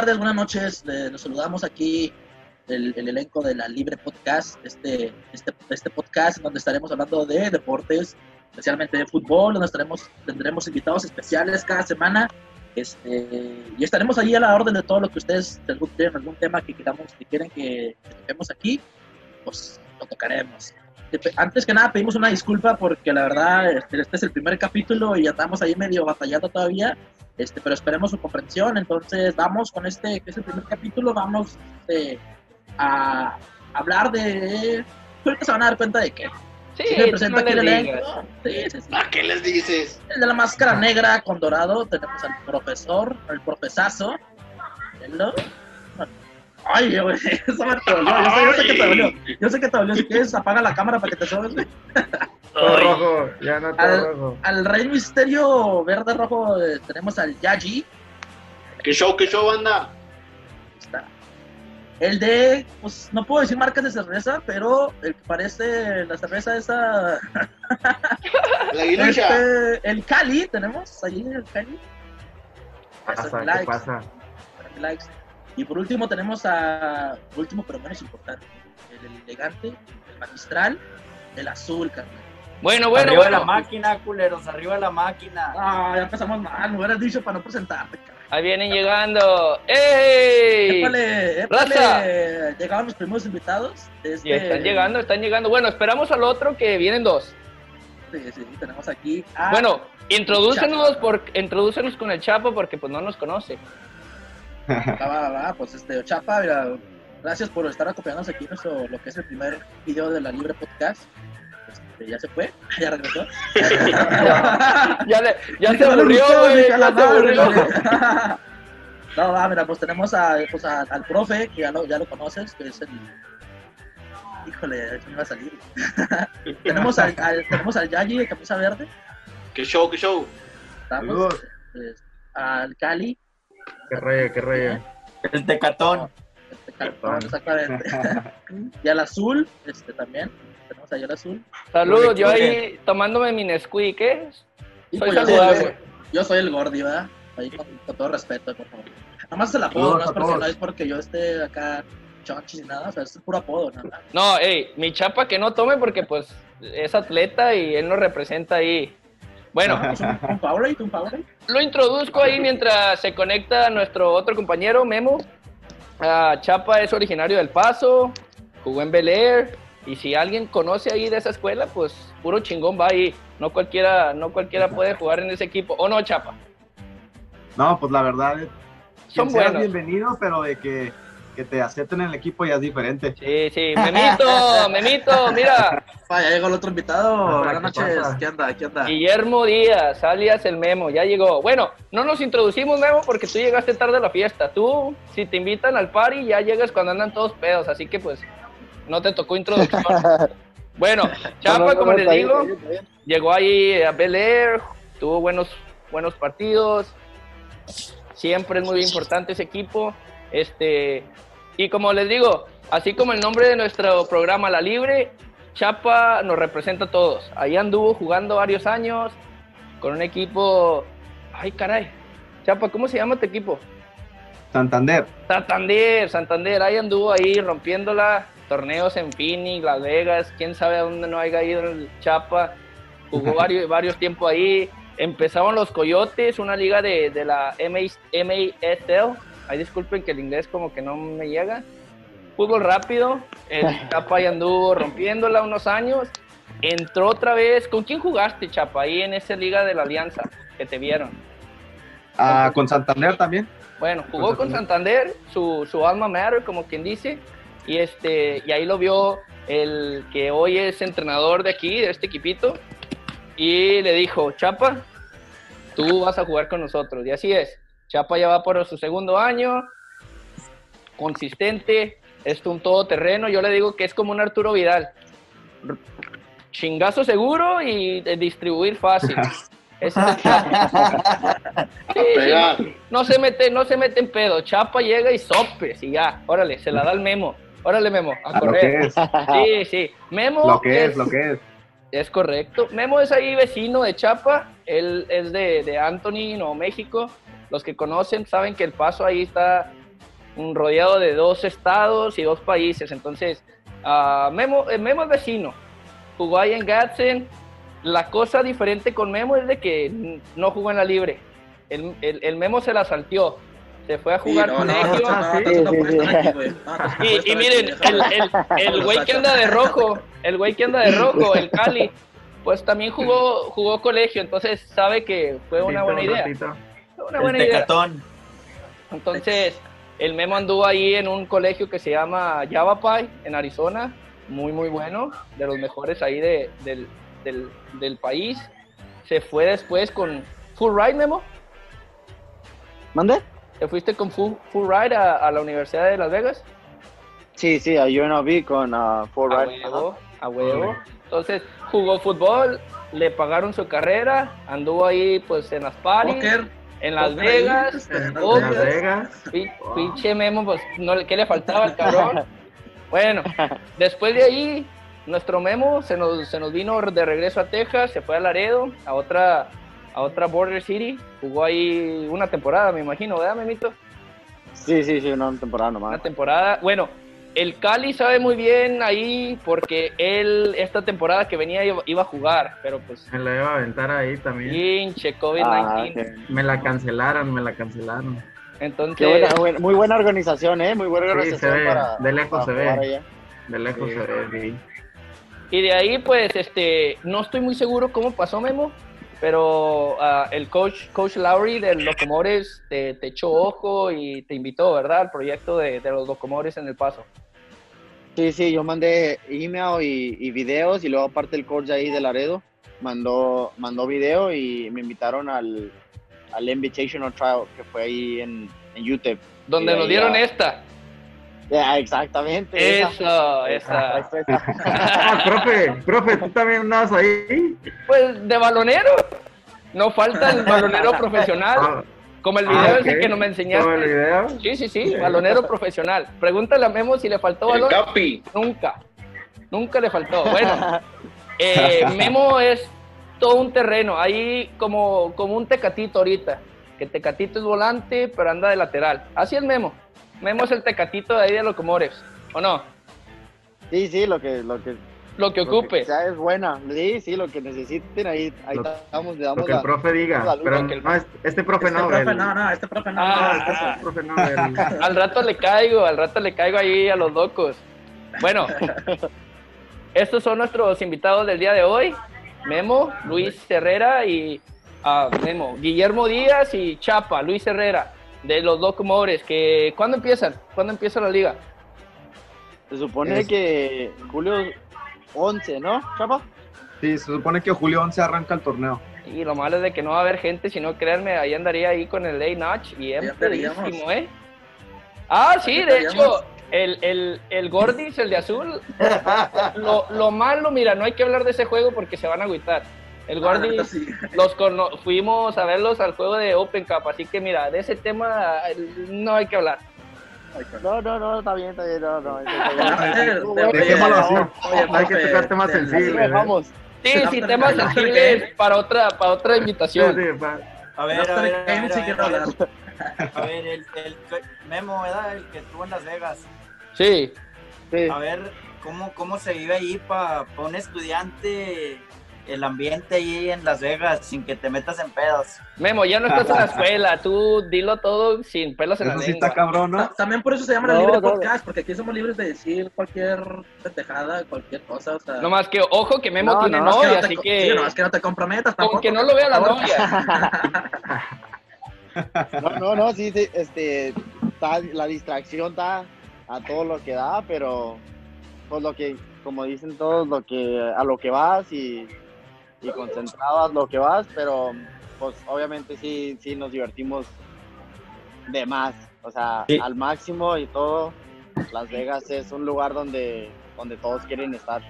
tardes, buenas noches. Eh, los saludamos aquí el, el elenco de la Libre Podcast, este, este, este podcast donde estaremos hablando de deportes, especialmente de fútbol, donde estaremos, tendremos invitados especiales cada semana. Este, y estaremos ahí a la orden de todo lo que ustedes tienen algún tema que queramos, que quieren que, que toquemos aquí, pues lo tocaremos. Antes que nada pedimos una disculpa porque la verdad este, este es el primer capítulo y ya estamos ahí medio batallando todavía. Este, pero esperemos su comprensión. Entonces, vamos con este, que es el primer capítulo, vamos este, a hablar de. Ahorita se van a dar cuenta de que. Sí, Sí, me presento no aquí le el digas. elenco. Sí, sí, sí. ¿A qué les dices? El de la máscara negra con dorado, tenemos al profesor, el profesazo. Hello. Ay, güey, eso me te dolió. Yo sé, yo sé que te dolió. Yo sé que te dolió. Si quieres, apaga la cámara para que te sobes, güey. Todo rojo, ya no todo Al- rojo. Al Rey Misterio verde rojo eh, tenemos al Yaji. ¿Qué show, qué show, anda? Ahí está. El de, pues no puedo decir marcas de cerveza, pero el que parece la cerveza esa. La. Este, el Cali, tenemos ahí el Cali. Pasa, ¿qué likes, pasa? likes. Y por último tenemos a, último pero menos importante, el elegante, el magistral, el azul, carnal. Bueno, bueno, arriba de la máquina, culeros, arriba de la máquina. Ah, ya empezamos mal, me hubieras dicho para no presentarte, carnal. Ahí vienen llegando. ¡Ey! Épale, épale. Llegaron los primeros invitados. Este, Y están llegando, están llegando. Bueno, esperamos al otro que vienen dos. Sí, sí, tenemos aquí a... Bueno, introdúcenos, Chapo. por, introdúcenos con el Chapo porque pues no nos conoce. Va, va, va, pues este, Chapa, mira, gracias por estar acompañándonos aquí en nuestro, lo que es el primer video de la Libre Podcast. Este, ya se fue, ya regresó. Ya, le, ya se aburrió, güey. Ya se aburrió. No, va, mira, pues tenemos a, pues, a- al profe, que ya lo, ya lo conoces, que es el... Híjole, me iba a salir. tenemos, al, al- tenemos al Yayi de camisa verde. ¿Qué show, qué show? Estamos, Saludos. pues, al Cali. Qué rollo, qué rollo. El tecatón. Este, cartón, exactamente. y al azul, este también. Tenemos ahí al azul. Salud, yo ahí tomándome mi Nesquik, ¿eh? Soy pues yo, saludable. soy, yo soy el Gordi, ¿verdad? Ahí con, con todo respeto, por favor. Nada más el apodo, Saludos no es, porque, no es porque yo esté acá chonchis ni nada, o sea, es puro apodo, nada. No, ey, mi Chapa que no tome porque pues es atleta y él nos representa ahí. Bueno, ¿Es un, Powerade? ¿Un Powerade? Lo introduzco ahí mientras se conecta nuestro otro compañero, Memo. Ah, Chapa es originario del Paso, jugó en Bel Air. Y si alguien conoce ahí de esa escuela, pues puro chingón va ahí. No cualquiera, no cualquiera puede jugar en ese equipo. ¿O no, Chapa? No, pues la verdad, es- Son buenos. bienvenido, pero de que, que te acepten en el equipo ya es diferente. Sí, sí. Memito, Memito, mira. Ah, ya llegó el otro invitado. Hola, Buenas ¿qué noches. ¿Qué anda? ¿Qué anda? Guillermo Díaz, alias el Memo, ya llegó. Bueno, no nos introducimos, Memo, porque tú llegaste tarde a la fiesta. Tú, si te invitan al party, ya llegas cuando andan todos pedos, así que pues no te tocó introducción. Bueno, Chapa, como les digo, llegó ahí a Bel Air, tuvo buenos, buenos partidos. Siempre es muy importante ese equipo. Este, y como les digo, así como el nombre de nuestro programa La Libre, Chapa nos representa a todos. Ahí anduvo jugando varios años con un equipo. Ay, caray. Chapa, ¿cómo se llama tu equipo? Santander. Santander, Santander, ahí anduvo ahí rompiéndola, torneos en Phoenix, Las Vegas, quién sabe a dónde no haya ido el Chapa, jugó varios, varios tiempos ahí, empezaron los Coyotes, una liga de, de la MA MASL, ahí disculpen que el inglés como que no me llega, fútbol rápido, el Chapa ahí anduvo rompiéndola unos años, entró otra vez, ¿con quién jugaste Chapa ahí en esa liga de la Alianza que te vieron? Ah, con Santander también. Bueno, jugó con Santander, su, su alma mater, como quien dice, y este, y ahí lo vio el que hoy es entrenador de aquí, de este equipito, y le dijo, Chapa, tú vas a jugar con nosotros. Y así es. Chapa ya va por su segundo año, consistente, es un todoterreno. Yo le digo que es como un Arturo Vidal. Chingazo seguro y de distribuir fácil. Ese es el Chapa. Sí, sí, Pegar. no se mete, no se mete en pedo. Chapa llega y sopes y ya, órale, se la da el memo. Órale, Memo, a A lo que correr. es, Sí, sí. Memo lo que es, lo que es. es correcto. Memo es ahí vecino de Chapa. Él es de, de Anthony, Nuevo México. Los que conocen saben que el paso ahí está rodeado de dos estados y dos países. Entonces, ah, Memo, eh, Memo es vecino, jugó ahí en Gadsden. La cosa diferente con Memo es de que no jugó en la libre. El, el- el Memo se la salteó. Se fue a jugar no Y, miren, aquí, el, el, el güey que anda de rojo, el güey que anda de rojo, el Cali, pues también jugó, jugó colegio, entonces sabe que fue una buena idea. Una El buena idea. tecatón. Entonces, el Memo anduvo ahí en un colegio que se llama Yavapai, en Arizona, muy, muy bueno, de los mejores ahí de- del, del, del país. Se fue después con Full Ride, Memo. ¿Mande? ¿Te fuiste con Full, full Ride a, a la Universidad de Las Vegas? Sí, sí, a UNLV con uh, Full A Ride. huevo, a huevo. Entonces, jugó fútbol, le pagaron su carrera, anduvo ahí pues en las paris, en Las Vegas, este, en Las Vegas. Pi- Pinche Memo, pues, no, le- ¿qué le faltaba al cabrón? Bueno, después de ahí, nuestro Memo se nos, se nos vino de regreso a Texas, se fue a Laredo, a otra, a otra Border City, jugó ahí una temporada, me imagino, ¿verdad, Memito? Sí, sí, sí, una temporada nomás. Una temporada, bueno, el Cali sabe muy bien ahí porque él esta temporada que venía iba, a jugar, pero pues Me la iba a aventar ahí también. pinche Ah, COVID-19. qué, Me la cancelaron, me la cancelaron. Entonces, qué buena, buena- muy buena organización, ¿eh? Muy buena Sí, organización se ve, para, de lejos para se ve. De lejos Sí. se ve, sí. y de ahí pues este no estoy muy seguro cómo pasó Memo, pero ah, el coach coach Lowry del Locomores te, te echó ojo y te invitó, ¿verdad? Al proyecto de, de los Locomores en El Paso. Sí, sí, yo mandé email y, y videos y luego aparte el coach ahí de Laredo mandó, mandó video y me invitaron al, al Invitational Trial que fue ahí en, en UTEP. Donde nos dieron ya- esta. Exactamente. Eso, esa. Ah, profe, profe, tú también andabas ahí. Pues de balonero. No falta el balonero profesional. Ah, Como el video ah, ese que no me ¿Todo el enseñaste. video? Sí, sí, sí, balonero profesional. Pregúntale a Memo si le faltó El balón. Capi. Nunca. Nunca le faltó. Bueno, eh, Memo es todo un terreno. Ahí como, como un tecatito ahorita. Que tecatito es volante, pero anda de lateral. Así es Memo. Memo es el tecatito de ahí de Locomores. ¿O no? Sí, sí, lo que, lo que, Lo que lo que ocupe. sea es buena. Sí, sí, lo que necesiten ahí, ahí Lo- estamos, le Lo damos que el la... profe diga. la Pero lo que el- no, este, este profe este no. profe el- no, no, este profe no. Ah, no, este- Este profe no. el- Al rato le caigo, al rato le caigo ahí a los locos. Bueno, estos son nuestros invitados del día de hoy. Memo, Luis Herrera y ah, Memo, Guillermo Díaz y Chapa, Luis Herrera, de los Locomores. Que, ¿Cuándo empiezan? ¿Cuándo empieza la liga? Se supone Es- que julio 11, ¿no, Chapa? Sí, se supone que julio 11 arranca el torneo. Y lo malo es de que no va a haber gente, si no, créanme, ahí andaría ahí con el Late Notch y empedísimo, ¿eh? Ah, sí, de hecho, el, el, el Gordis, el de azul, lo, lo malo, mira, no hay que hablar de ese juego porque se van a agüitar. El Ah, Gordis, sí. los cono- fuimos a verlos al juego de Open Cup, así que mira, de ese tema no hay que hablar. No, no, no, está bien, está bien, no, no. eh, Hay que tocar temas sensibles. lo dejamos. Sí, Sí, temas sensibles para otra, para otra invitación. sí, pa- A ver, a ver, a ver, sí a quiero ver, a ver, hablar. a ver, el, el Memo, ¿verdad? El que estuvo en Las Vegas. Sí. Sí. A ver, ¿cómo, cómo se vive ahí para un estudiante el ambiente ahí en Las Vegas sin que te metas en pedos? Memo, ya no estás en la escuela, tú dilo todo sin pelos en la Eso sí lengua. está cabrón, ¿no? Ta- También por eso se llama No, libre no, podcast, porque aquí somos libres de decir cualquier pendejada, cualquier cosa. O sea, No más que, ojo, que Memo No, tiene no, nomás novia, no te así co- que... sí, nomás que no te comprometas Con tampoco. que no lo vea la por favor. novia. No, no, no, sí, sí, este, está- la distracción está a todo lo que da, pero pues lo que, como dicen todos, lo que, a lo que vas y, y concentrado a lo que vas, pero pues obviamente sí, sí nos divertimos de más, o sea, Sí. al máximo y todo. Las Vegas es un lugar donde, donde todos quieren estar.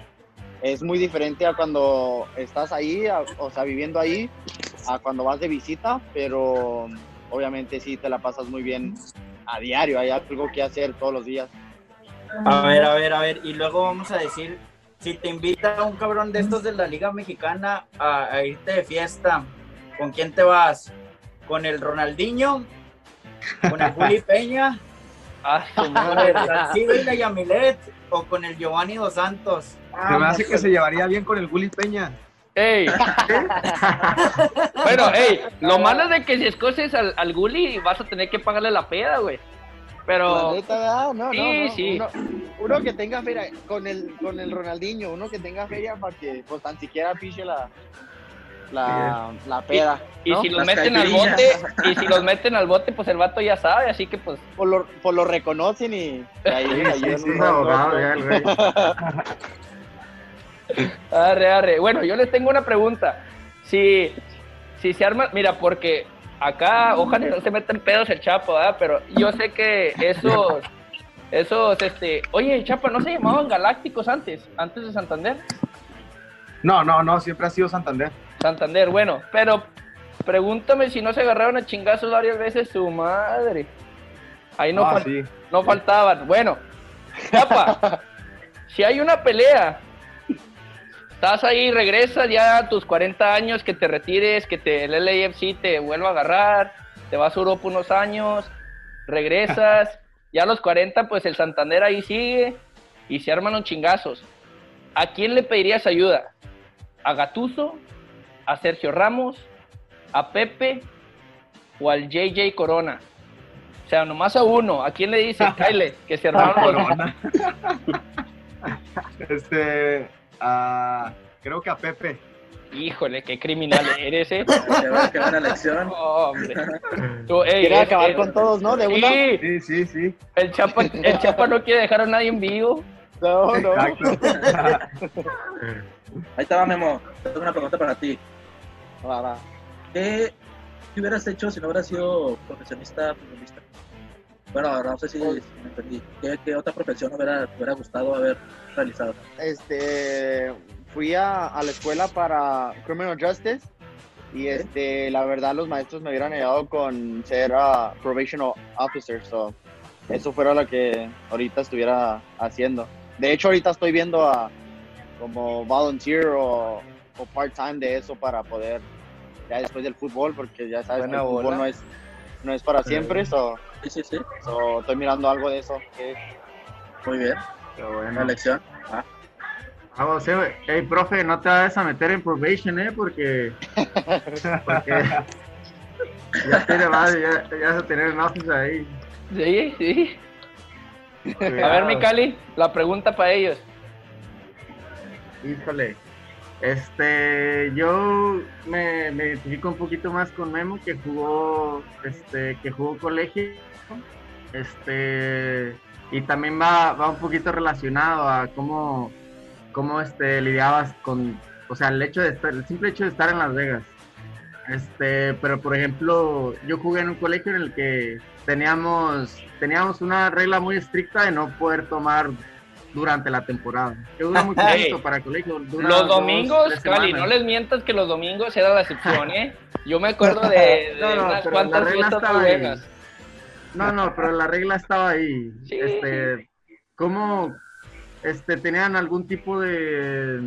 Es muy diferente a cuando estás ahí, a- o sea, viviendo ahí, a cuando vas de visita, pero obviamente sí te la pasas muy bien a diario, hay algo que hacer todos los días. A ver, a ver, a ver. Y luego vamos a decir, si te invita un cabrón de estos de la Liga Mexicana a, a irte de fiesta, ¿con quién te vas? ¿Con el Ronaldinho? ¿Con el Juli Peña? Ah. ¿Sí y la Yamilet o con el Giovanni Dos Santos? Se me hace que se llevaría bien con el Gulli Peña. Ey. bueno, ey, lo malo es de que si escoces al, al Gulli vas a tener que pagarle la peda, güey. La Pero, no, no, Sí, no. sí. Uno, uno que tenga feria, con el, con el Ronaldinho, uno que tenga feria para que pues tan siquiera piche la, la, la peda. y ¿no? si los Las meten al bote, y si los meten al bote, pues el vato ya sabe, así que pues, Pues lo, pues lo reconocen y, y ahí Sí, un es abogado ya el arre, arre. Bueno, yo les tengo una pregunta. Si, si se arma, mira, porque acá, ojalá no se metan pedos el Chapo, ¿verdad? Pero yo sé que esos, esos, este, oye, Chapa, ¿no se llamaban Galácticos antes, antes de Santander? No, no, no, siempre ha sido Santander. Santander, bueno, pero pregúntame si no se agarraron a chingazos varias veces su madre. Ahí no, Ah, fal- sí. no faltaban. Bueno, Chapa, si hay una pelea, estás ahí, regresas ya a tus 40 años, que te retires, que te, el LAFC te vuelva a agarrar, te vas a Europa unos años, regresas, ya a los 40, pues el Santander ahí sigue y se arman los chingazos. ¿A quién le pedirías ayuda? ¿A Gatuso? ¿A Sergio Ramos? ¿A Pepe? ¿O al JJ Corona? O sea, nomás a uno. ¿A quién le dices, Kyle, que se armaron los... Este, ah, creo que a Pepe. Híjole, qué criminal eres, ¿eh? Qué buena- qué buena lección. Hombre. Tú, ey, Quiere es- acabar es- con todos, ¿no? De una. Sí, Sí, sí, sí. el Chapa, el Chapa no quiere dejar a nadie en vivo. No, no. Exacto. Ahí va, Memo. Tengo una pregunta para ti. Va, va. ¿Qué, qué hubieras hecho si no hubieras sido profesionista futbolista? Bueno, no sé si, si me entendí. ¿Qué, qué otra profesión hubiera, hubiera gustado haber realizado? Este, fui a, a la escuela para Criminal Justice y este, la verdad los maestros me hubieran ayudado con ser ah, probation o- officer, so eso fuera lo que ahorita estuviera haciendo. De hecho, ahorita estoy viendo a como volunteer o, o part-time de eso para poder, ya después del fútbol, porque ya sabes que el fútbol no es, no es para siempre, so, Sí, sí, sí. so estoy mirando algo de eso. que- Muy bien. Buena bueno. lección. Ah, Ah, o sea, hey, profe, no te vayas a meter en probation, ¿eh? Porque, porque ya tiene más, ya, ya vas a tener noticias ahí. Sí, sí. A ver, Cuidado. mi Cali, la pregunta para ellos. Híjole. Este, yo me, me identifico un poquito más con Memo que jugó, este, que jugó colegio. Este, y también va, va un poquito relacionado a cómo, cómo este, lidiabas con, o sea, el hecho de estar, el simple hecho de estar en Las Vegas. Este, pero por ejemplo, yo jugué en un colegio en el que teníamos, teníamos una regla muy estricta de no poder tomar durante la temporada. Que dura muy poquito para el colegio. Los domingos, Cali, no les mientas que los domingos era la excepción, ¿eh? Yo me acuerdo de, de No, no, unas cuantas fiestas No, no, pero la regla estaba ahí. Sí. Este, ¿cómo este, tenían algún tipo de,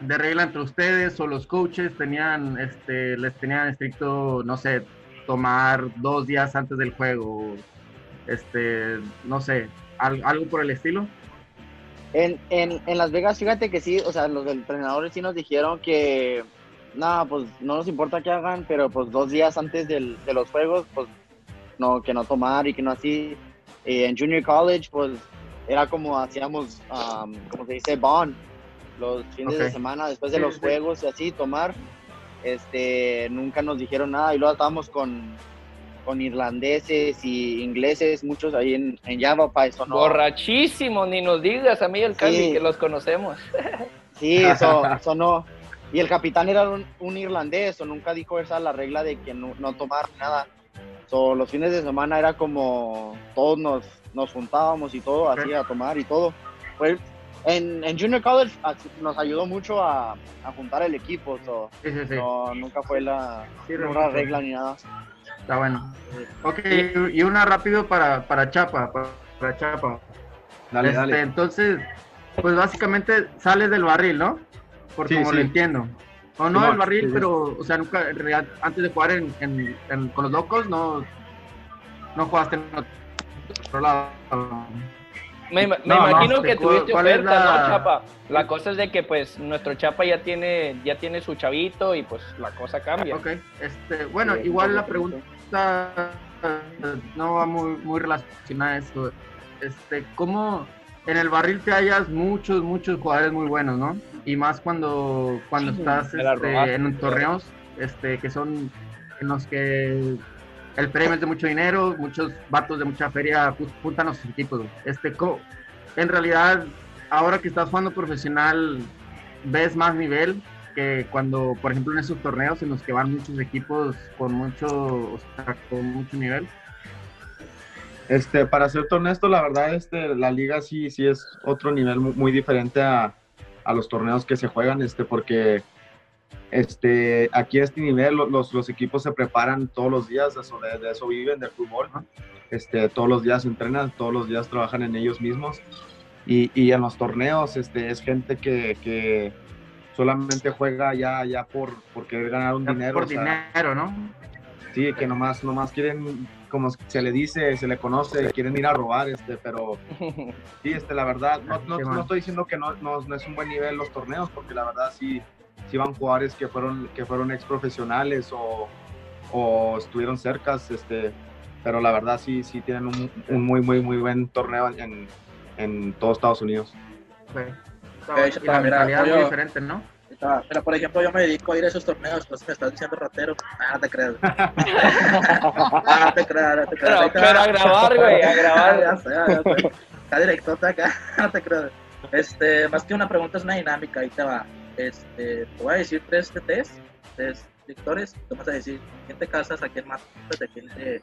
de regla entre ustedes o los coaches tenían, este, les tenían estricto, no sé, tomar dos días antes del juego, este, no sé, al- algo por el estilo? En, en, en Las Vegas, fíjate que sí, o sea, los entrenadores sí nos dijeron que, nada, pues no nos importa que hagan, pero pues dos días antes del- de los juegos, pues no, que no tomar y que no así. Y en Junior College, pues era como hacíamos, um, como se dice, bond, los fines de Ok. semana después de Sí, los sí. juegos y así, tomar. Este, nunca nos dijeron nada y luego estábamos con, con irlandeses y ingleses, muchos ahí en, en Java, para eso no. Borrachísimo, ni nos digas a mí el Cali Sí. que los conocemos. Sí, eso, eso no. Y el capitán era un, un irlandés, o nunca dijo esa la regla de que no, no tomar nada. So, los fines de semana era como todos nos, nos juntábamos y todo, así a tomar y todo. Pues en, en Junior College nos ayudó mucho a, a juntar el equipo, so, Sí, sí, sí. no, nunca fue la Sí, una regla ni nada. Está bueno. Ok, y una rápido para, para Chapa, para, para Chapa. Dale, Este, dale. Entonces, pues básicamente sales del barril, ¿no? Por Sí, como sí. lo entiendo. O no del barril, sí, sí. pero, o sea, nunca, en realidad, antes de jugar en, en- en- con los locos, no, no jugaste en otro lado. Me, ima- me No, no, imagino que ¿cuál- tuviste oferta, la- ¿no, Chapa? La cosa es de que, pues, nuestro Chapa ya tiene, ya tiene su chavito y, pues, la cosa cambia. Ok, este, bueno, Sí, igual la pregunta eh, no va muy, muy relacionada a esto. Este, ¿cómo en el barril te hallas muchos, muchos jugadores muy buenos, ¿no? Y más cuando, cuando Sí, estás este, en un torneos este, que son en los que el premio es de mucho dinero, muchos vatos de mucha feria juntan a sus equipos. Este, co- en realidad, ahora que estás jugando profesional, ves más nivel que cuando, por ejemplo, en esos torneos en los que van muchos equipos con mucho, o sea, con mucho nivel. Este, para serte honesto, la verdad, este, la liga sí, sí es otro nivel mu- muy, diferente a, a los torneos que se juegan, este, porque este, aquí a este nivel lo- los, los equipos se preparan todos los días, eso, de, de eso viven, del fútbol, ¿no? Este, todos los días entrenan, todos los días trabajan en ellos mismos. Y, y en los torneos este, es gente que, que solamente juega ya, ya por, por querer ganar un Ya dinero. por o sea, dinero, ¿no? Sí, que nomás, nomás quieren, como se le dice, se le conoce, quieren ir a robar, este, pero sí, este, la verdad, no, no, Qué no estoy diciendo que no, no, no es un buen nivel los torneos, porque la verdad sí, sí van jugadores que fueron, que fueron ex profesionales o, o estuvieron cercas, este, pero la verdad sí, sí tienen un, un muy, muy, muy buen torneo en, en todo Estados Unidos. Y la mentalidad es muy diferente, ¿no? Mira, por ejemplo, yo me dedico a ir a esos torneos, entonces me estás diciendo ratero. Ah, no te creas. Ah, no te creas, no te creas. Pero, pero a grabar, güey, a Ah, ya grabar. sé, ya sé. Está acá, no te creas. Este, más que una pregunta es una dinámica, ahí te va. Este, te voy a decir tres TTs, tres lectores, te vas a decir quién te casas, a quién matas, a quién te...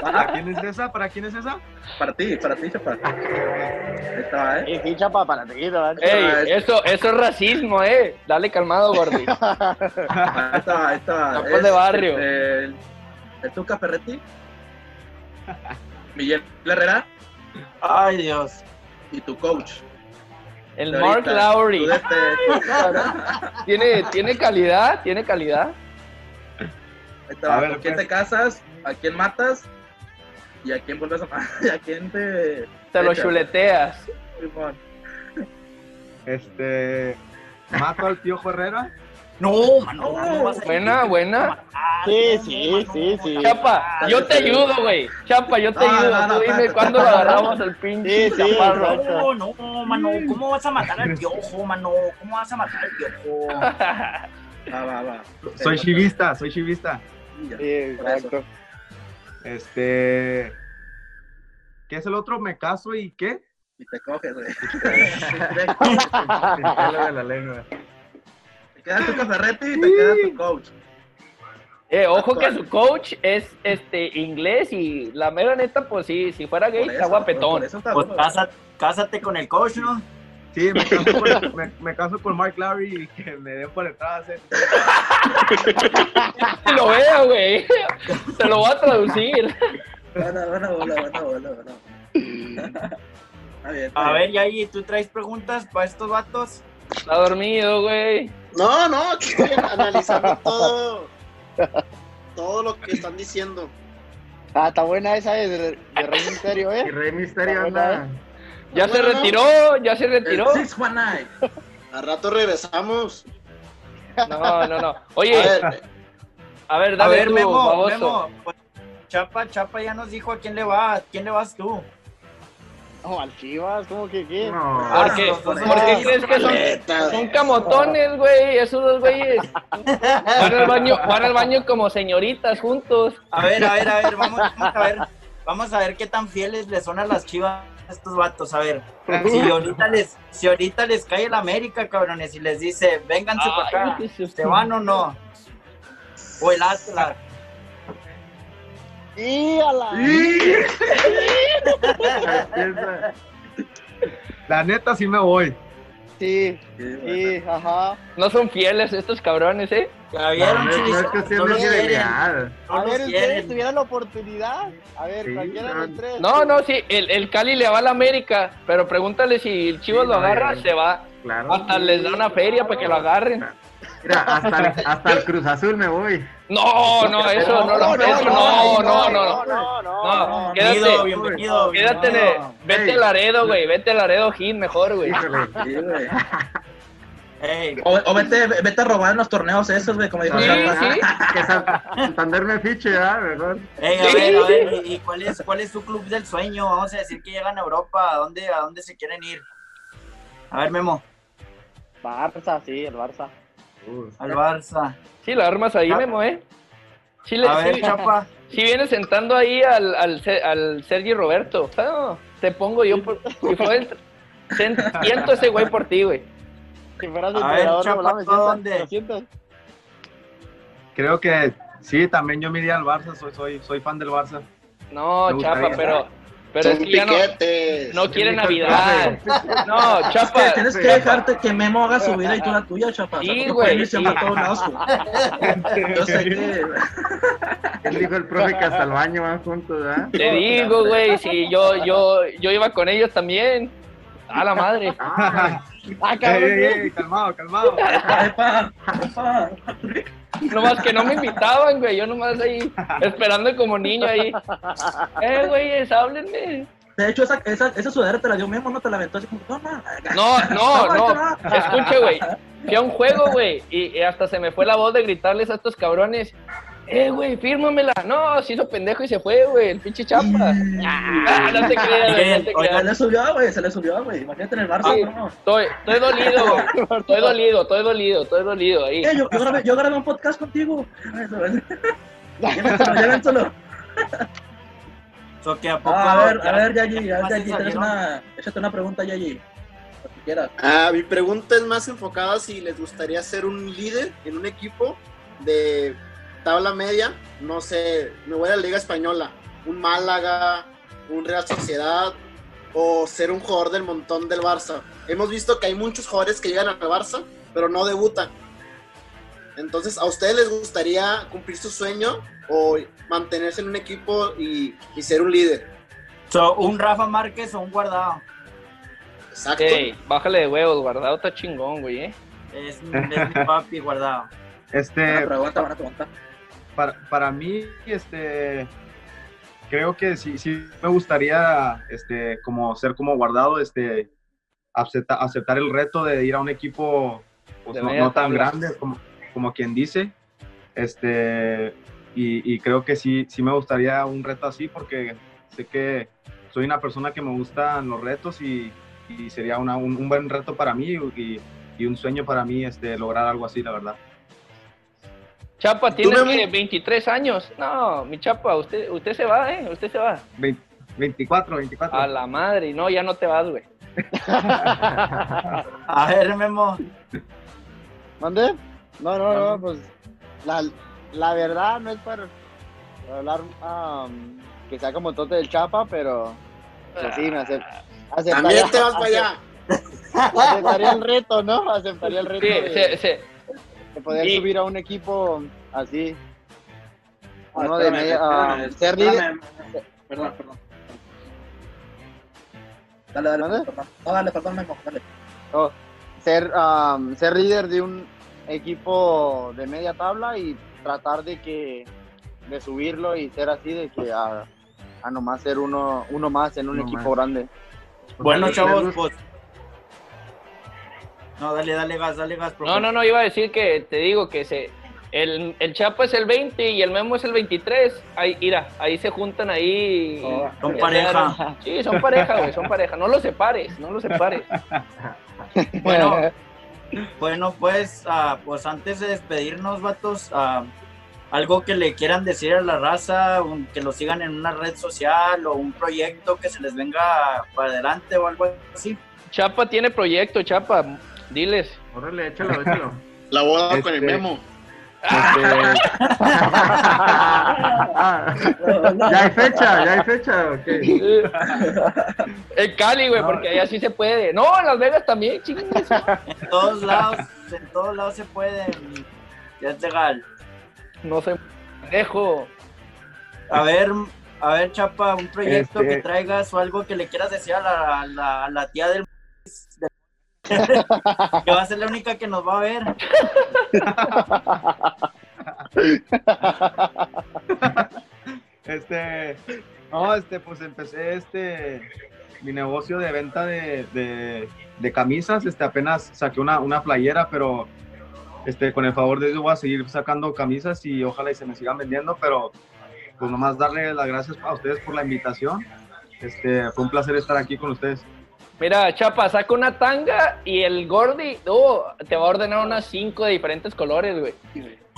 ¿Para quién es esa? ¿Para quién es esa? para ti, para ti, chapa. Ahí te va, ¿eh? Y sí, chapa, para ti, ¿verdad? Ey, eso, eso es racismo, eh. Dale calmado, Gordy. Ahí está, ahí está. Capaz de barrio. este, el, el Tuca Ferretti, Miguel Herrera Ay, Dios. y tu coach. El Mark Lowry. este- Tiene, tiene calidad, tiene calidad. Va, A ver, ¿Con quién pues. te casas? ¿A quién matas? ¿Y a quién vuelves a matar? ¿Y a quién te...? Te lo chuleteas. Este, mato al Piojo Herrera. No, mano. ¿cómo vas a Buena, buena. Sí, No, sí, mano, sí, sí. Chapa, yo te ayudo, güey. Chapa, yo te No, ayudo. no, no, Tú dime cuándo lo agarramos al pinche Sí, sí, chaparro. No, no, mano. ¿Cómo vas a matar al piojo, mano? ¿Cómo vas a matar al piojo? Va, va, va. Soy chivista, soy chivista. Sí, exacto. Este. ¿Qué es el otro? ¿Me caso y qué? Y te coges, güey. El pelo de la lengua. Te queda tu Ferretti y te queda tu coach. Eh, ojo que su coach es este inglés y la mera neta, pues sí, si fuera gay, Por está eso, guapetón. por eso está Pues cásate con el coach, ¿no? Sí, me caso con, me, me caso con Mark Larry y que me den por detrás. eh. Si lo veo, güey. Se lo voy a traducir. Bueno, bueno, bueno, bueno, bueno, bueno. Está bien, está A bien. ver, Yayi, ¿tú traes preguntas para estos vatos? Está dormido, güey. No, no, aquí estoy analizando todo, todo lo que están diciendo. Ah, está buena esa de, de Rey Misterio, Y ¿eh? Rey Misterio anda. Ya se Bueno, retiró, ya se El retiró. 619. A rato regresamos. No, no, no. A Oye, ver, a ver, A ver, tú, Memo, baboso. Memo. pues, Chapa, Chapa ya nos dijo a quién le va. ¿A quién le vas tú? No, al Chivas, ¿cómo que qué? No. ¿Por qué? los dos ¿Por son qué crees que son, camotones, güey? Esos dos güeyes van al baño, van al baño como señoritas juntos. A ver, a ver, a ver, vamos, vamos a ver. Vamos a ver qué tan fieles le son a las chivas a estos vatos. A ver, si ahorita les, si ahorita les cae el América, cabrones, y les dice, vénganse para acá, qué ¿se van o no? O el Atlas. ¡Y a la! La neta sí me voy. Sí, Sí, ajá. No son fieles estos cabrones, ¿eh? ¿Ya No, vieron, no es- no es Chivas? cuestión No de los quieren. fidelidad. No A ver, ustedes tuvieran la oportunidad. A ver, Sí, cualquiera de no. los tres. No, no, sí, el, el Cali le va a la América, pero pregúntale si el Chivas Sí, lo agarra, se va. Claro. Hasta les da una feria para que lo agarren. Mira, hasta, el- hasta el Cruz Azul me voy. No, no, eso no, no, eso no, no, no, no. No, quédate, bienvenido. quédate, bienvenido. vete a Laredo, güey, vete a Laredo Gil mejor, güey. O, o vete, vete a robar en los torneos esos, güey, como dijo Sí, sí. Que San- Santander me fiche, ¿verdad? Mejor. ey, a ver, a ver, ¿y y cuál es, cuál es su club del sueño? Vamos a decir que llegan a Europa, ¿a dónde, a dónde se quieren ir? A ver, Memo, Barça, sí, el Barça. Al Barça. Sí, la armas ahí, Ah. Memo, ¿eh? Sí, le, A ver, sí, Chapa. sí viene sentando ahí al, al, al Sergi Roberto. Ah, te pongo yo por... Si fue Siento ese güey por ti, güey. Si fueras A ver, Chapa, ¿verdad? ¿Me ¿tú a sientas? dónde? ¿Lo sientes? Creo que sí, también yo me iría al Barça, soy, soy, soy fan del Barça. No. Chapa, pero... Pero es que ya no, piquetes. no quiere Navidad. No, Es que Chapa. tienes que dejarte que Memo haga su vida y tú la tuya, Chapa. Sí, o sea, no güey, sí. Yo sé que... Él dijo el profe que hasta el baño van juntos, ¿verdad? Te digo, güey, si yo, yo, yo iba con ellos también. A la madre. Ah, Ah, cabrón, ey, ¿sí? ey, calmado, calmado. Nomás que no me invitaban, güey. Yo nomás ahí, esperando como niño ahí. Eh, güeyes, háblenme. De hecho, esa, esa, esa sudadera te la dio Memo, no te la aventó así como, toma. No, no, no. toma. Escuche, güey. Fui a un juego, güey. Y, y hasta se me fue la voz de gritarles a estos cabrones. Eh, güey, fírmamela. No, se hizo pendejo y se fue, güey. El pinche chapa. Ah, no te creas, güey, no te Se creas. le subió, güey, se le subió, güey. Imagínate en el Barça, Sí. no. Estoy, estoy dolido, güey. Estoy dolido, estoy dolido, estoy dolido ahí. Eh, yo, yo, grabé, yo grabé un podcast contigo. Llévenselo, llévenselo. So que a poco. Ah, a ver, ya- a ver, Yayi, a ver, más Yayi, se tienes salieron? una, échate una pregunta, Yayi. Lo que quieras. Ah, mi pregunta es más enfocada si les gustaría ser un líder en un equipo de tabla media, no sé, me voy a la Liga Española, un Málaga, un Real Sociedad o ser un jugador del montón del Barça. Hemos visto que hay muchos jugadores que llegan al Barça, pero no debutan. Entonces, ¿a ustedes les gustaría cumplir su sueño o mantenerse en un equipo y, y ser un líder? So, un Rafa Márquez o un guardado. Exacto. Ey, bájale de huevos, guardado está chingón, güey, eh. Es, mi- es mi papi guardado. Este, Buena pregunta, buena pregunta. Para, para mí, este, creo que sí, sí me gustaría, este, como ser como guardado, este, acepta- aceptar el reto de ir a un equipo, pues, no, no tan grande como, como quien dice, este, y, y creo que sí, sí me gustaría un reto así porque sé que soy una persona que me gustan los retos y, y sería una- un, un buen reto para mí y, y un sueño para mí, este, lograr algo así, la verdad. Chapa, tienes Memo? que 23 años. No, mi chapa, usted, usted se va, eh. Usted se va. 20 24, 24. A la madre. No, ya no te vas, güey. A ver, Memo. ¿Mande? No, no, no, pues la, la verdad no es para hablar am, que sea como tote del chapa, pero pues sí, me acep- aceptaría, También te vas para allá. aceptaría el reto, ¿no? Aceptaría el reto Sí, de, se, se- de poder subir a un equipo así. Ah, Uno de espérame, media, espérame, am, ser líder. Perdón, perdón. Dale, dale, perdón. No, dale, perdón, Memo, dale. oh, ser, am, ser líder de un equipo de media tabla y tratar de que de subirlo y ser así de que a, a nomás ser uno, uno más en un equipo grande. Bueno, ¿Les chavos, pues. No, dale, dale gas, dale gas. profe. No, no, no, iba a decir que te digo que se. El, el Chapa es el 20 y el Memo es el 23. Ahí, mira, ahí se juntan ahí. Oh, Son pareja. Sí, son pareja, güey, son pareja. No los separes, no los separes. Bueno, bueno, pues, ah, pues antes de despedirnos, vatos, ah, algo que le quieran decir a la raza, un- que lo sigan en una red social o un proyecto que se les venga para adelante o algo así. Chapa tiene proyecto, Chapa. Diles. Órale, échalo, échalo. La boda Este- con el memo. Este, ya hay fecha, ya hay fecha. ok. El Cali, güey, porque allá sí se puede. No, en Las Vegas también, chingues. En todos lados, en todos lados se puede. Ya es legal. No sé, dejo. A ver, a ver, Chapa, un proyecto Este- que traigas o algo que le quieras decir a la, a la, a la tía del... que va a ser la única que nos va a ver. Este, no, este, pues empecé este, mi negocio de venta de, de, camisas, este, apenas saqué una, una playera, pero este, con el favor de Dios voy a seguir sacando camisas y ojalá y se me sigan vendiendo, pero pues nomás darle las gracias a ustedes por la invitación. Este, fue un placer estar aquí con ustedes. Mira, Chapa, saca una tanga y el Gordy oh, te va a ordenar unas cinco de diferentes colores, güey.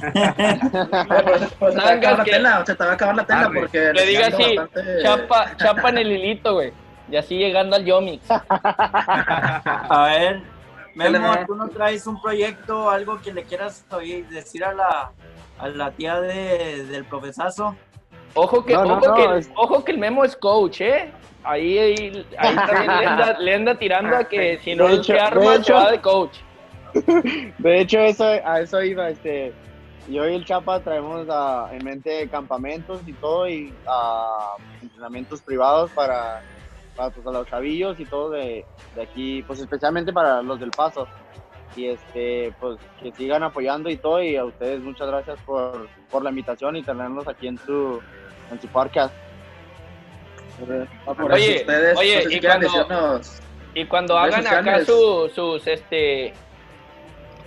Pues, pues, se te va a acabar la que- tela, se te va a acabar la tela Arre. porque... Le diga así, bastante- chapa, chapa en el hilito, güey. Y así llegando al Yomix. A ver, Memo. ¿tú no traes un proyecto, algo que le quieras oír- decir a la, a la tía de, del profesazo? Ojo que, No, no, ojo, no, que, es- ojo que el Memo es coach, ¿eh? Ahí, ahí, ahí también le anda, le anda tirando a que si no hecho- se arma, se hecho- va de coach. De hecho, eso, a eso iba, este, yo y el Chapa traemos en mente campamentos y todo, y ah, entrenamientos privados para, para pues, a los chavillos y todo de, de aquí, pues especialmente para los del Paso. Y este, pues que sigan apoyando y todo, y a ustedes muchas gracias por, por la invitación y tenernos aquí en su, en su podcast. Oye, ustedes, oye, no sé si y cuando- decirnos- Y cuando hagan acá su- sus, este,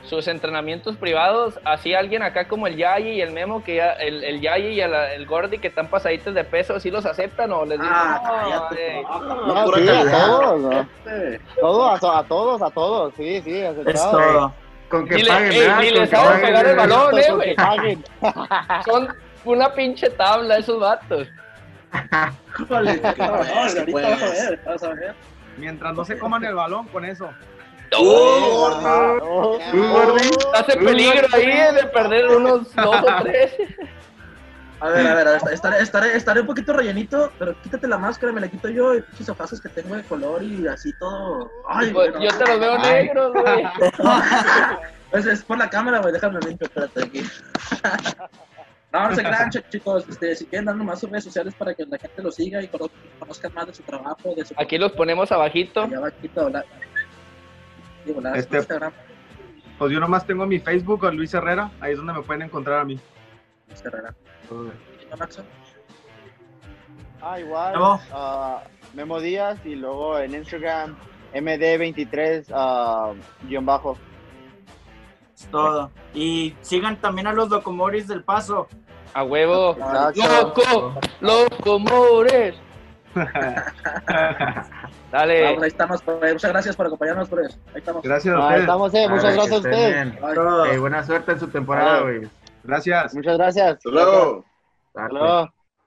sus entrenamientos privados, así alguien acá como el Yayi y el Memo, que ya, el, el Yayi y el, el Gordy que están pasaditos de peso, ¿sí los aceptan o les dicen, Ah, "No, cállate, eh"? no, No, pura sí, a todos, ¿no? eh. Todo, a, to- a todos, a todos, sí, sí, Es aceptado. todo. Con que Ni le- paguen, ey, pegar el balón, eh, güey. Son una pinche tabla esos vatos. Híjole, no, no, ahorita vas a ver, vas a ver. Mientras no se coman el balón, con eso. ¡Oh! Oh, Gordy. Hace peligro ahí de perder unos dos o tres. A ver, a ver, a ver, estaré, estaré, estaré un poquito rellenito, pero quítate la máscara, me la quito yo y pinches ojazos que tengo de color y así todo. Ay, Pues, yo te los veo negros, güey. Pues es por la cámara, güey, déjame limpio, espérate aquí. No, no se crean, ch- chicos, este, si quieren darnos más sus redes sociales para que la gente lo siga y cono- conozcan más de su trabajo, de su Aquí los ponemos abajito. Va, quito la- Digo, la Este- Instagram, Pues yo nomás tengo mi Facebook, Luis Herrera, ahí es donde me pueden encontrar a mí. Luis Herrera. ¿Y tú, Maxo? Ah, igual. Memo. ah, Memo Díaz y luego en Instagram MD23 ah, guion bajo. Es todo. Y sigan también a los Locomoris del Paso. A huevo. Loco, loco, mores. Dale. Vamos, ahí estamos, pues, muchas gracias por acompañarnos, por eso. Ahí estamos. Gracias a Ahí ustedes. estamos, eh. Muchas gracias a ustedes. Ey, buena suerte en su temporada, güey. Gracias. Muchas gracias. Hasta luego. Hasta luego.